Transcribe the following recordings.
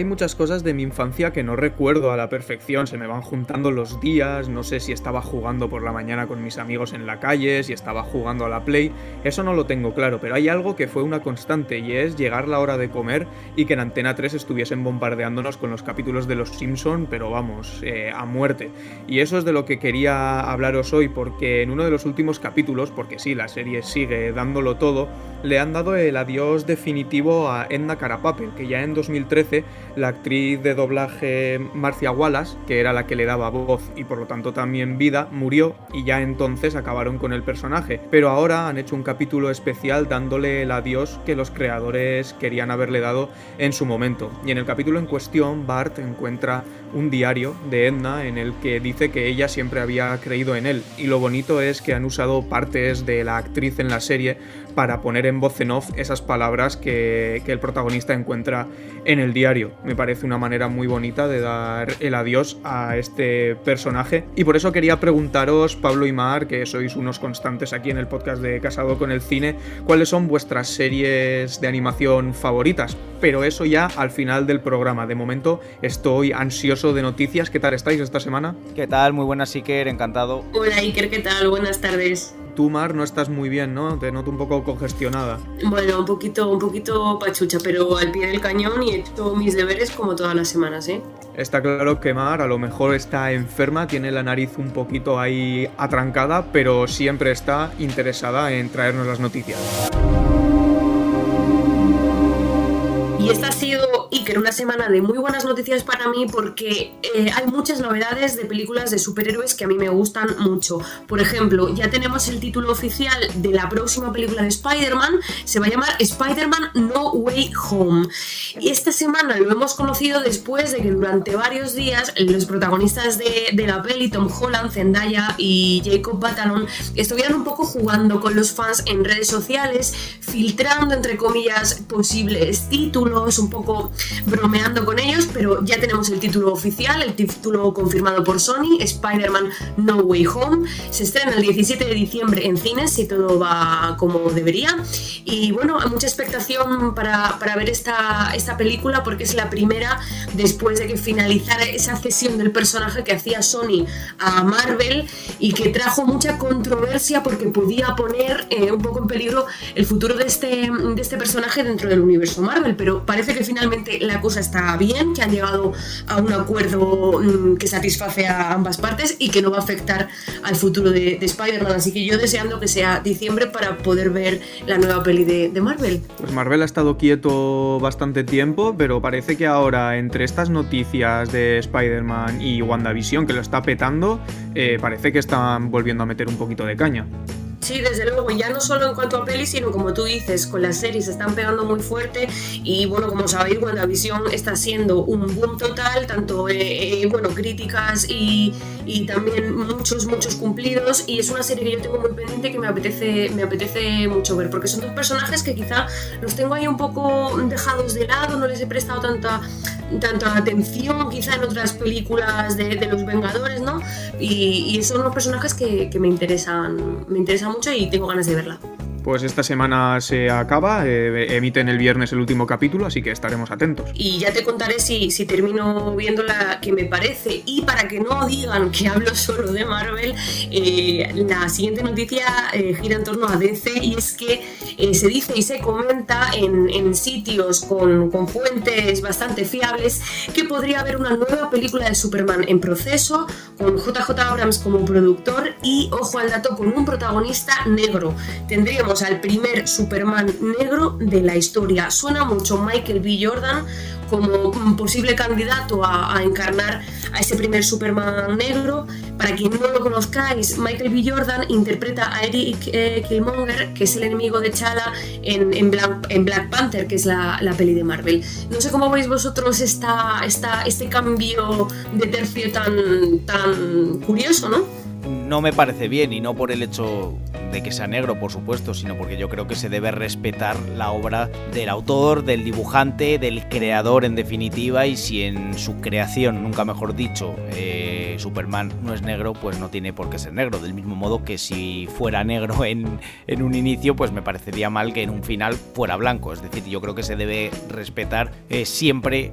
hay muchas cosas de mi infancia que no recuerdo a la perfección, se me van juntando los días, no sé si estaba jugando por la mañana con mis amigos en la calle, si estaba jugando a la Play, eso no lo tengo claro, pero hay algo que fue una constante y es llegar la hora de comer y que en Antena 3 estuviesen bombardeándonos con los capítulos de Los Simpson, pero vamos, eh, a muerte. Y eso es de lo que quería hablaros hoy, porque en uno de los últimos capítulos, porque sí, la serie sigue dándolo todo, le han dado el adiós definitivo a Edna Carapapel, que ya en 2013 la actriz de doblaje Marcia Wallace, que era la que le daba voz y por lo tanto también vida, murió y ya entonces acabaron con el personaje. Pero ahora han hecho un capítulo especial dándole el adiós que los creadores querían haberle dado en su momento. Y en el capítulo en cuestión, Bart encuentra un diario de Edna en el que dice que ella siempre había creído en él. Y lo bonito es que han usado partes de la actriz en la serie para poner en voz en off esas palabras que, el protagonista encuentra en el diario. Me parece una manera muy bonita de dar el adiós a este personaje. Y por eso quería preguntaros, Pablo y Mar, que sois unos constantes aquí en el podcast de Casado con el Cine, cuáles son vuestras series de animación favoritas. Pero eso ya al final del programa. De momento estoy ansioso de noticias. ¿Qué tal estáis esta semana? ¿Qué tal? Muy buenas, Iker, encantado. Hola, Iker, ¿qué tal? Buenas tardes. Tú, Mar, no estás muy bien, ¿no? Te noto un poco congestionada. Bueno, un poquito, un poquito pachucha, pero al pie del cañón y he hecho mis deberes como todas las semanas, ¿eh? Está claro que Mar a lo mejor está enferma, tiene la nariz un poquito ahí atrancada, pero siempre está interesada en traernos las noticias. Y esta ha Iker, una semana de muy buenas noticias para mí porque eh, hay muchas novedades de películas de superhéroes que a mí me gustan mucho. Por ejemplo, ya tenemos el título oficial de la próxima película de Spider-Man, se va a llamar Spider-Man No Way Home. Y esta semana lo hemos conocido después de que durante varios días los protagonistas de, de la peli, Tom Holland, Zendaya y Jacob Batalon, estuvieran un poco jugando con los fans en redes sociales, filtrando entre comillas posibles títulos un poco bromeando con ellos, pero ya tenemos el título oficial, el título confirmado por Sony, Spider-Man No Way Home. Se estrena el 17 de diciembre en cines, si todo va como debería. Y bueno, mucha expectación para, para ver esta, esta película porque es la primera después de que finalizara esa cesión del personaje que hacía Sony a Marvel y que trajo mucha controversia porque podía poner eh, un poco en peligro el futuro de este, de este personaje dentro del universo Marvel. Pero parece que finalmente la cosa está bien, que han llegado a un acuerdo mm, que satisface a ambas partes y que no va a afectar al futuro de, Spider-Man. Así que yo deseando que sea diciembre para poder ver la nueva peli de, Marvel. Pues Marvel ha estado quieto bastante tiempo, pero parece que ahora entre estas noticias de Spider-Man y WandaVision que lo está petando, eh, parece que están volviendo a meter un poquito de caña. Sí, desde luego, ya no solo en cuanto a pelis, sino como tú dices, con las series se están pegando muy fuerte y bueno, como sabéis, WandaVision está siendo un boom total, tanto eh, eh, bueno, críticas y, y, también muchos, muchos cumplidos y es una serie que yo tengo muy pendiente que me apetece, me apetece mucho ver, porque son dos personajes que quizá los tengo ahí un poco dejados de lado, no les he prestado tanta, tanta atención quizá en otras películas de, de los Vengadores, ¿no? Y, y, son unos personajes que, que me interesan, me interesan mucho y tengo ganas de verla. Pues esta semana se acaba, eh, emiten el viernes el último capítulo, así que estaremos atentos. Y ya te contaré si, si termino viendo la que me parece. Y para que no digan que hablo solo de Marvel, eh, la siguiente noticia eh, gira en torno a DC y es que se dice y se comenta en, en sitios con, con, fuentes bastante fiables que podría haber una nueva película de Superman en proceso, con JJ Abrams como productor y, ojo al dato, con un protagonista negro. Tendríamos al primer Superman negro de la historia. Suena mucho Michael B. Jordan como un posible candidato a, encarnar a ese primer Superman negro. Para quien no lo conozcáis, Michael B. Jordan interpreta a Eric eh, Killmonger, que es el enemigo de Chala en, Black, Panther, que es la, peli de Marvel. No sé cómo veis vosotros esta, este cambio de tercio tan, tan curioso, ¿no? No me parece bien y no por el hecho de que sea negro, por supuesto, sino porque yo creo que se debe respetar la obra del autor, del dibujante, del creador en definitiva y si en su creación, nunca mejor dicho, eh, Superman no es negro, pues no tiene por qué ser negro. Del mismo modo que si fuera negro en, en un inicio, pues me parecería mal que en un final fuera blanco. Es decir, yo creo que se debe respetar eh, siempre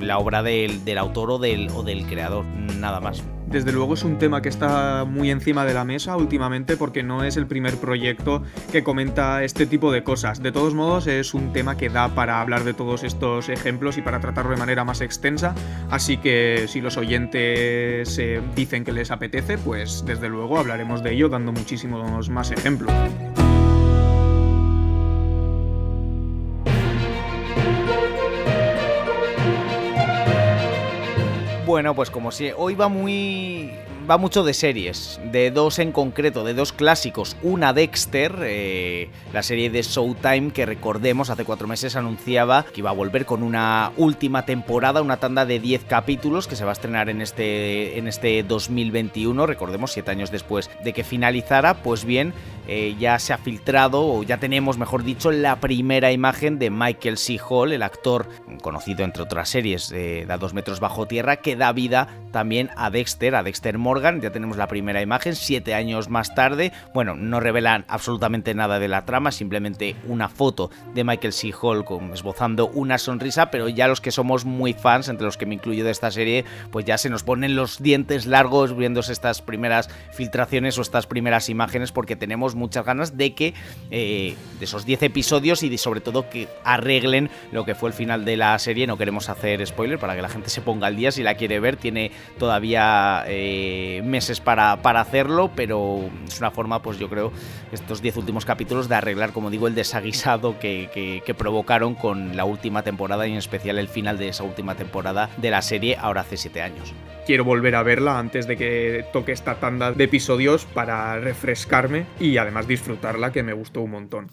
la obra del, del autor o del, o del creador, nada más. Desde luego es un tema que está muy encima de la mesa últimamente porque no es el primer proyecto que comenta este tipo de cosas. De todos modos es un tema que da para hablar de todos estos ejemplos y para tratarlo de manera más extensa. Así que si los oyentes eh, dicen que les apetece, pues desde luego hablaremos de ello dando muchísimos más ejemplos. Bueno, pues como si hoy va muy va mucho de series, de dos en concreto, de dos clásicos. Una Dexter, eh, la serie de Showtime que recordemos hace cuatro meses anunciaba que iba a volver con una última temporada, una tanda de 10 capítulos que se va a estrenar en este, en este 2021, recordemos siete años después de que finalizara. Pues bien, eh, ya se ha filtrado, o ya tenemos, mejor dicho, la primera imagen de Michael C. Hall, el actor conocido entre otras series de A dos metros bajo tierra, que da vida también a Dexter, a Dexter Moore ya tenemos la primera imagen, siete años más tarde. Bueno, no revelan absolutamente nada de la trama, simplemente una foto de Michael C. Hall esbozando una sonrisa, pero ya los que somos muy fans, entre los que me incluyo de esta serie, pues ya se nos ponen los dientes largos viéndose estas primeras filtraciones o estas primeras imágenes, porque tenemos muchas ganas de que eh, de esos 10 episodios y sobre todo que arreglen lo que fue el final de la serie. No queremos hacer spoiler para que la gente se ponga al día si la quiere ver. Tiene todavía eh, meses para, para, hacerlo, pero es una forma, pues yo creo, estos 10 últimos capítulos de arreglar, como digo, el desaguisado que, que, provocaron con la última temporada y en especial el final de esa última temporada de la serie ahora hace 7 años. Quiero volver a verla antes de que toque esta tanda de episodios para refrescarme y además disfrutarla, que me gustó un montón.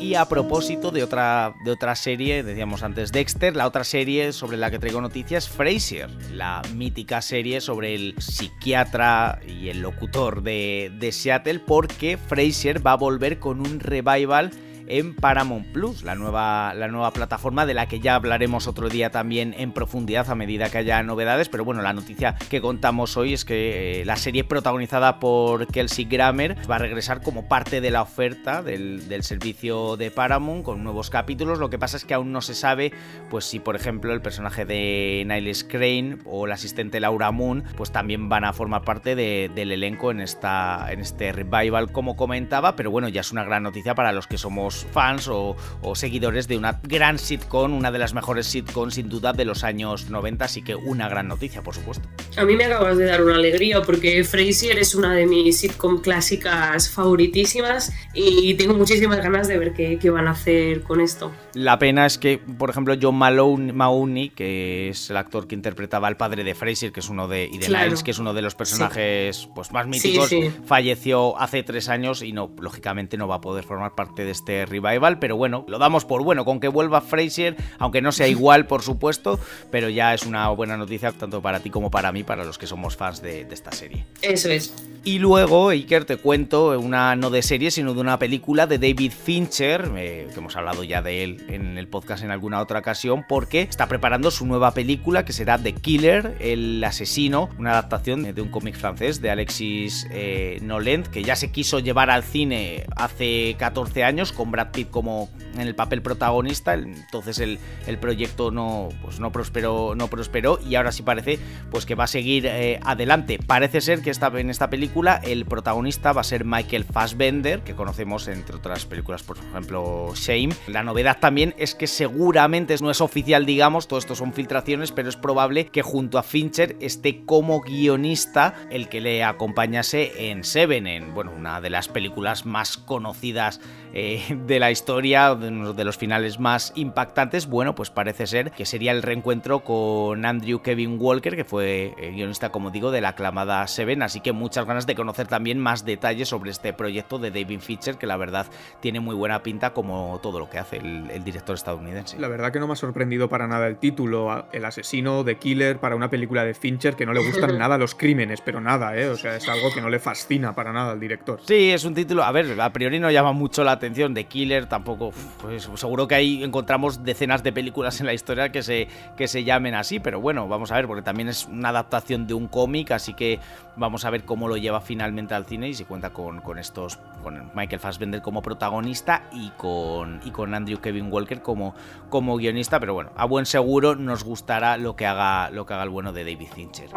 Y a propósito de otra, de otra serie, decíamos antes Dexter, la otra serie sobre la que traigo noticias, Frasier, la mítica serie sobre el psiquiatra y el locutor de, de Seattle, porque Frasier va a volver con un revival en Paramount Plus, la nueva, la nueva plataforma de la que ya hablaremos otro día también en profundidad a medida que haya novedades. Pero bueno, la noticia que contamos hoy es que eh, la serie protagonizada por Kelsey Grammer va a regresar como parte de la oferta del, servicio de Paramount con nuevos capítulos. Lo que pasa es que aún no se sabe, pues si por ejemplo el personaje de Niles Crane o el asistente Laura Moon, pues también van a formar parte del elenco en, esta, en este revival, como comentaba. Pero bueno, ya es una gran noticia para los que somos fans o, seguidores de una gran sitcom, una de las mejores sitcoms sin duda de los años 90, así que una gran noticia, por supuesto. A mí me acabas de dar una alegría porque Frasier es una de mis sitcom clásicas favoritísimas y tengo muchísimas ganas de ver qué, van a hacer con esto. La pena es que, por ejemplo, John Malone, Mahoney, que es el actor que interpretaba al padre de Frasier, que es uno de, y de Niles, que es uno de los personajes pues, más míticos, falleció hace tres años y no, lógicamente no va a poder formar parte de este revival, pero bueno, lo damos por bueno, con que vuelva Fraser, aunque no sea igual, por supuesto, pero ya es una buena noticia tanto para ti como para mí, para los que somos fans de, esta serie. Eso es. Y luego, Iker, te cuento una no de serie, sino de una película de David Fincher, eh, que hemos hablado ya de él en el podcast en alguna otra ocasión, porque está preparando su nueva película que será The Killer, el asesino, una adaptación de un cómic francés de Alexis eh, Nolent, que ya se quiso llevar al cine hace 14 años con Brad Pitt como en el papel protagonista, entonces el, proyecto no, pues no, prosperó, no prosperó y ahora sí parece pues que va a seguir eh, adelante. Parece ser que esta, en esta película el protagonista va a ser Michael Fassbender, que conocemos entre otras películas, por ejemplo Shame. La novedad también es que seguramente no es oficial, digamos, todo esto son filtraciones, pero es probable que junto a Fincher esté como guionista el que le acompañase en Seven, en bueno, una de las películas más conocidas eh, de la historia, de uno de los finales más impactantes, bueno, pues parece ser que sería el reencuentro con Andrew Kevin Walker, que fue eh, guionista, como digo, de la aclamada Seven, así que muchas ganas de conocer también más detalles sobre este proyecto de David Fincher, que la verdad tiene muy buena pinta como todo lo que hace el, el director estadounidense. La verdad que no me ha sorprendido para nada el título, el asesino de Killer para una película de Fincher que no le gustan nada los crímenes, pero nada, ¿eh? O sea, es algo que no le fascina para nada al director. Sí, es un título, a ver, a priori no llama mucho la atención de Killer, tampoco, pues seguro que ahí encontramos decenas de películas en la historia que se, que se llamen así, pero bueno, vamos a ver, porque también es una adaptación de un cómic, así que vamos a ver cómo lo lleva finalmente al cine y si cuenta con, con estos, con Michael Fassbender como protagonista y con, y con Andrew Kevin Walker como, como guionista, pero bueno, a buen seguro nos gustará lo que haga, lo que haga el bueno de David Fincher.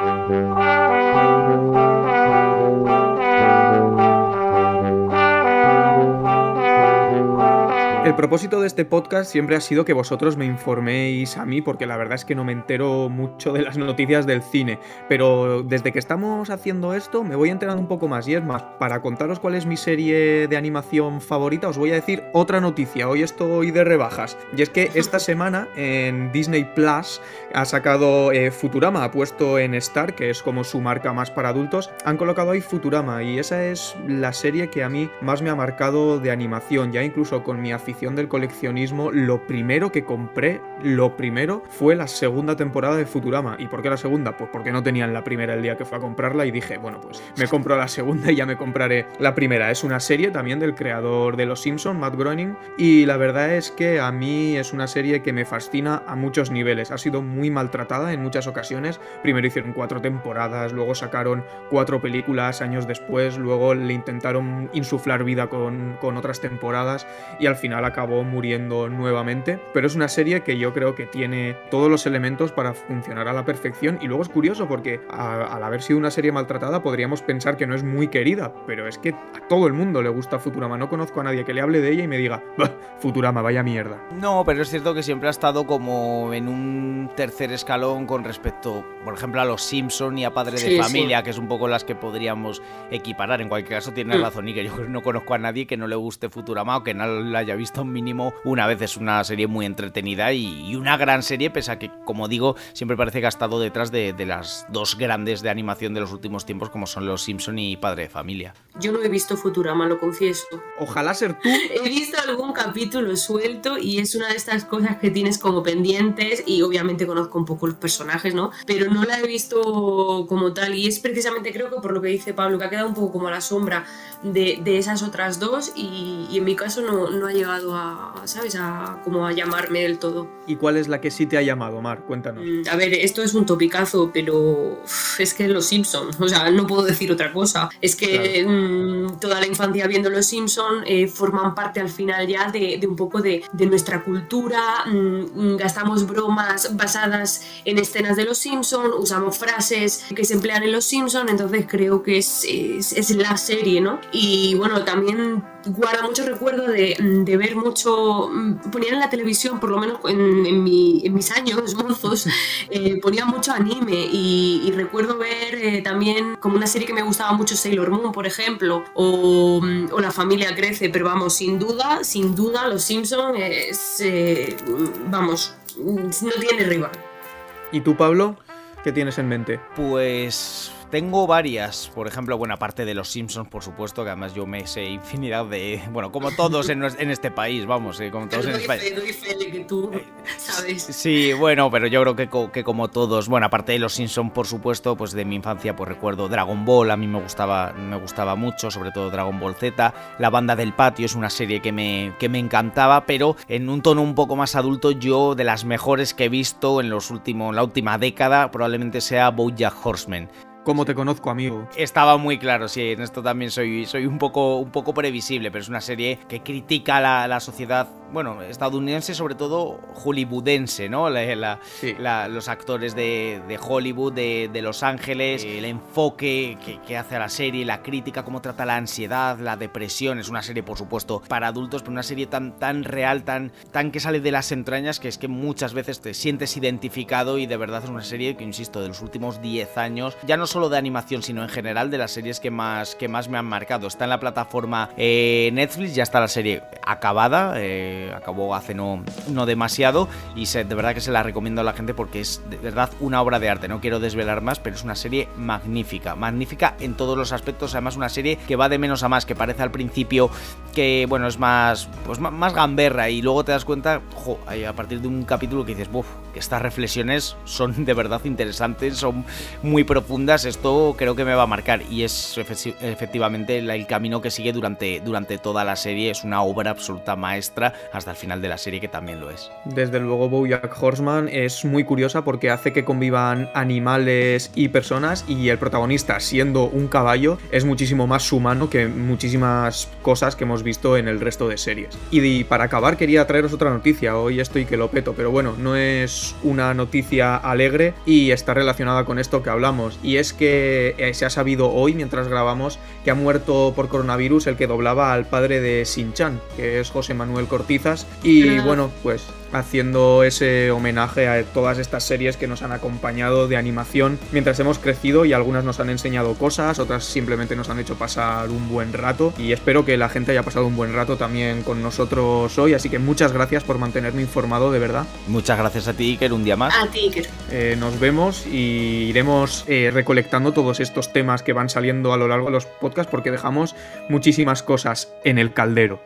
El propósito de este podcast siempre ha sido que vosotros me informéis a mí, porque la verdad es que no me entero mucho de las noticias del cine, pero desde que estamos haciendo esto me voy enterando un poco más. Y es más, para contaros cuál es mi serie de animación favorita, os voy a decir otra noticia, hoy estoy de rebajas, y es que esta semana en Disney Plus ha sacado eh, Futurama, ha puesto en Star, que es como su marca más para adultos, han colocado ahí Futurama. Y esa es la serie que a mí más me ha marcado de animación, ya incluso con mi afición del coleccionismo, lo primero que compré, lo primero, fue la segunda temporada de Futurama. ¿Y por qué la segunda? Pues porque no tenían la primera el día que fue a comprarla y dije, bueno, pues me compro la segunda y ya me compraré la primera. Es una serie también del creador de Los Simpson, Matt Groening, y la verdad es que a mí es una serie que me fascina a muchos niveles. Ha sido muy maltratada en muchas ocasiones. Primero hicieron cuatro temporadas, luego sacaron cuatro películas años después, luego le intentaron insuflar vida con, con otras temporadas y al final acabó muriendo nuevamente, pero es una serie que yo creo que tiene todos los elementos para funcionar a la perfección y luego es curioso porque al haber sido una serie maltratada podríamos pensar que no es muy querida, pero es que a todo el mundo le gusta Futurama, no conozco a nadie que le hable de ella y me diga, Futurama, vaya mierda. No, pero es cierto que siempre ha estado como en un tercer escalón con respecto, por ejemplo, a los Simpson y a Padre de Familia, que es un poco las que podríamos equiparar. En cualquier caso, tiene mm. razón y que yo no conozco a nadie que no le guste Futurama o que no la haya visto mínimo una vez. Es una serie muy entretenida y, una gran serie, pese a que, como digo, siempre parece que ha estado detrás de, las dos grandes de animación de los últimos tiempos, como son Los Simpson y Padre de Familia. Yo no he visto Futurama, lo confieso. Ojalá ser tú. He visto algún capítulo suelto y es una de estas cosas que tienes como pendientes y obviamente conozco un poco los personajes, ¿no? Pero no la he visto como tal y es precisamente creo que por lo que dice Pablo, que ha quedado un poco como a la sombra de, esas otras dos y, en mi caso no, no ha llegado a ¿sabes? A, como a llamarme del todo. ¿Y cuál es la que sí te ha llamado, Mar? Cuéntanos. Mm, a ver, esto es un topicazo, pero es que Los Simpson, o sea, no puedo decir otra cosa. Es que mm, toda la infancia viendo Los Simpson eh, forman parte al final ya de, un poco de, nuestra cultura, mm, gastamos bromas basadas en escenas de Los Simpson, usamos frases que se emplean en Los Simpson, entonces creo que es, es, es la serie, ¿no? Y bueno, también guarda mucho recuerdo de, de, ver mucho, mm, ponían en la televisión, por lo menos en, en, mis años mozos, eh, ponían mucho anime y, recuerdo ver eh, también como una serie que me gustaba mucho Sailor Moon, por ejemplo, o, mm, o La familia crece, pero vamos, sin duda, sin duda, Los Simpsons es, eh, vamos, no tiene rival. ¿Y tú, Pablo? ¿Qué tienes en mente? Pues tengo varias, por ejemplo, bueno, aparte de los Simpsons, por supuesto, que además yo me sé infinidad de, bueno, como todos en, este país, vamos, eh, como todos en España. que tú sabes. Sí, bueno, pero yo creo que, que, como todos, bueno, aparte de los Simpsons, por supuesto, pues de mi infancia, pues recuerdo Dragon Ball, a mí me gustaba, me gustaba mucho, sobre todo Dragon Ball Z, La Banda del Patio es una serie que me, que me encantaba, pero en un tono un poco más adulto, yo de las mejores que he visto en los últimos, la última década, probablemente sea BoJack Horseman. Como te conozco, amigo. Estaba muy claro, sí, en esto también soy, soy un, poco, un poco previsible, pero es una serie que critica la, la sociedad bueno, estadounidense, sobre todo hollywoodense, ¿no? los actores de, Hollywood, de, Los Ángeles, el enfoque que, hace a la serie, la crítica, cómo trata la ansiedad, la depresión. Es una serie, por supuesto, para adultos, pero una serie tan, tan real, tan, tan que sale de las entrañas, que es que muchas veces te sientes identificado y de verdad es una serie que, insisto, de los últimos 10 años, ya no solo de animación, sino en general de las series que más, que más me han marcado. Está en la plataforma eh, Netflix, ya está la serie acabada, eh, acabó hace no, no demasiado y de verdad que se la recomiendo a la gente porque es de verdad una obra de arte. No quiero desvelar más, pero es una serie magnífica, magnífica en todos los aspectos. Además, una serie que va de menos a más, que parece al principio que, bueno, es más, pues más gamberra y luego te das cuenta, jo, a partir de un capítulo que dices, buf, que estas reflexiones son de verdad interesantes, son muy profundas, esto creo que me va a marcar y es efectivamente el, camino que sigue durante, durante toda la serie, es una obra absoluta maestra hasta el final de la serie que también lo es. Desde luego Bojack Horseman es muy curiosa porque hace que convivan animales y personas y el protagonista siendo un caballo es muchísimo más humano que muchísimas cosas que hemos visto en el resto de series. Y para acabar quería traeros otra noticia, hoy estoy que lo peto, pero bueno, no es una noticia alegre y está relacionada con esto que hablamos. Y es que eh, se ha sabido hoy, mientras grabamos, que ha muerto por coronavirus el que doblaba al padre de Sin-Chan, que es José Manuel Cortizas. Y bueno, pues haciendo ese homenaje a todas estas series que nos han acompañado de animación mientras hemos crecido y algunas nos han enseñado cosas, otras simplemente nos han hecho pasar un buen rato y espero que la gente haya pasado un buen rato también con nosotros hoy, así que muchas gracias por mantenerme informado de verdad. Muchas gracias a ti Iker, un día más. A ti Iker. Eh, nos vemos y iremos eh, recolectando todos estos temas que van saliendo a lo largo de los podcasts porque dejamos muchísimas cosas en el caldero.